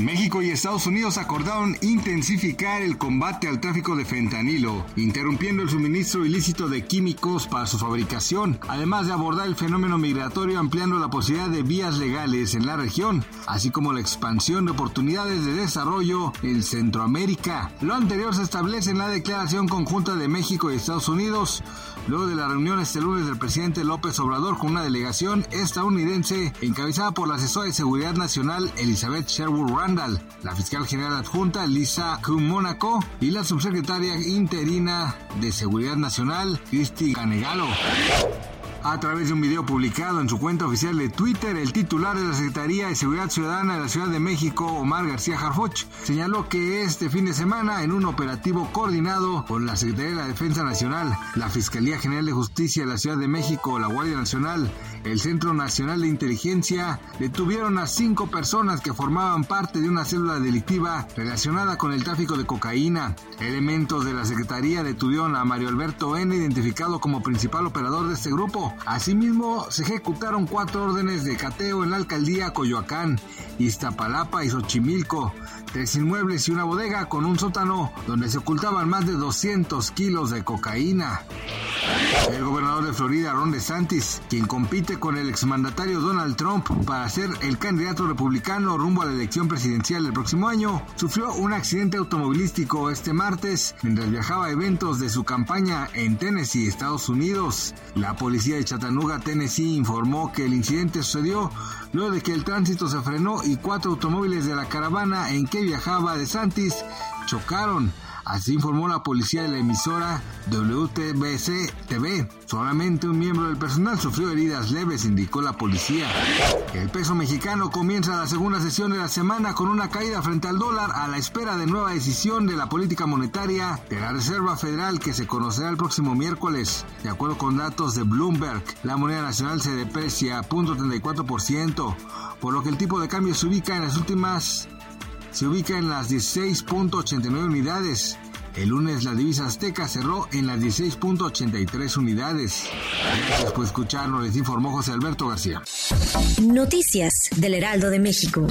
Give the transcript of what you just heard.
México y Estados Unidos acordaron intensificar el combate al tráfico de fentanilo, interrumpiendo el suministro ilícito de químicos para su fabricación, además de abordar el fenómeno migratorio ampliando la posibilidad de vías legales en la región, así como la expansión de oportunidades de desarrollo en Centroamérica. Lo anterior se establece en la declaración conjunta de México y Estados Unidos, luego de la reunión este lunes del presidente López Obrador con una delegación estadounidense encabezada por la asesora de Seguridad Nacional Elizabeth Sherwood la fiscal general adjunta Lisa Mónaco y la subsecretaria interina de Seguridad Nacional Cristi Canegalo. A través de un video publicado en su cuenta oficial de Twitter, el titular de la Secretaría de Seguridad Ciudadana de la Ciudad de México, Omar García Harfoch, señaló que este fin de semana, en un operativo coordinado con la Secretaría de la Defensa Nacional, la Fiscalía General de Justicia de la Ciudad de México, la Guardia Nacional, el Centro Nacional de Inteligencia, detuvieron a cinco personas que formaban parte de una célula delictiva relacionada con el tráfico de cocaína. Elementos de la Secretaría detuvieron a Mario Alberto N., identificado como principal operador de este grupo, Asimismo, se ejecutaron cuatro órdenes de cateo en la alcaldía Coyoacán, Iztapalapa y Xochimilco, tres inmuebles y una bodega con un sótano donde se ocultaban más de 200 kilos de cocaína. El gobernador de Florida, Ron DeSantis, quien compite con el exmandatario Donald Trump para ser el candidato republicano rumbo a la elección presidencial del próximo año, sufrió un accidente automovilístico este martes mientras viajaba a eventos de su campaña en Tennessee, Estados Unidos. La policía de Chattanooga, Tennessee, informó que el incidente sucedió luego de que el tránsito se frenó y cuatro automóviles de la caravana en que viajaba DeSantis chocaron. Así informó la policía de la emisora WTBC TV. Solamente un miembro del personal sufrió heridas leves, indicó la policía. El peso mexicano comienza la segunda sesión de la semana con una caída frente al dólar a la espera de nueva decisión de la política monetaria de la Reserva Federal que se conocerá el próximo miércoles. De acuerdo con datos de Bloomberg, la moneda nacional se deprecia a 0.34%, por lo que el tipo de cambio se ubica en las últimas se ubica en las 16.89 unidades. El lunes la divisa azteca cerró en las 16.83 unidades. Gracias por escucharnos, les informó José Alberto García. Noticias del Heraldo de México.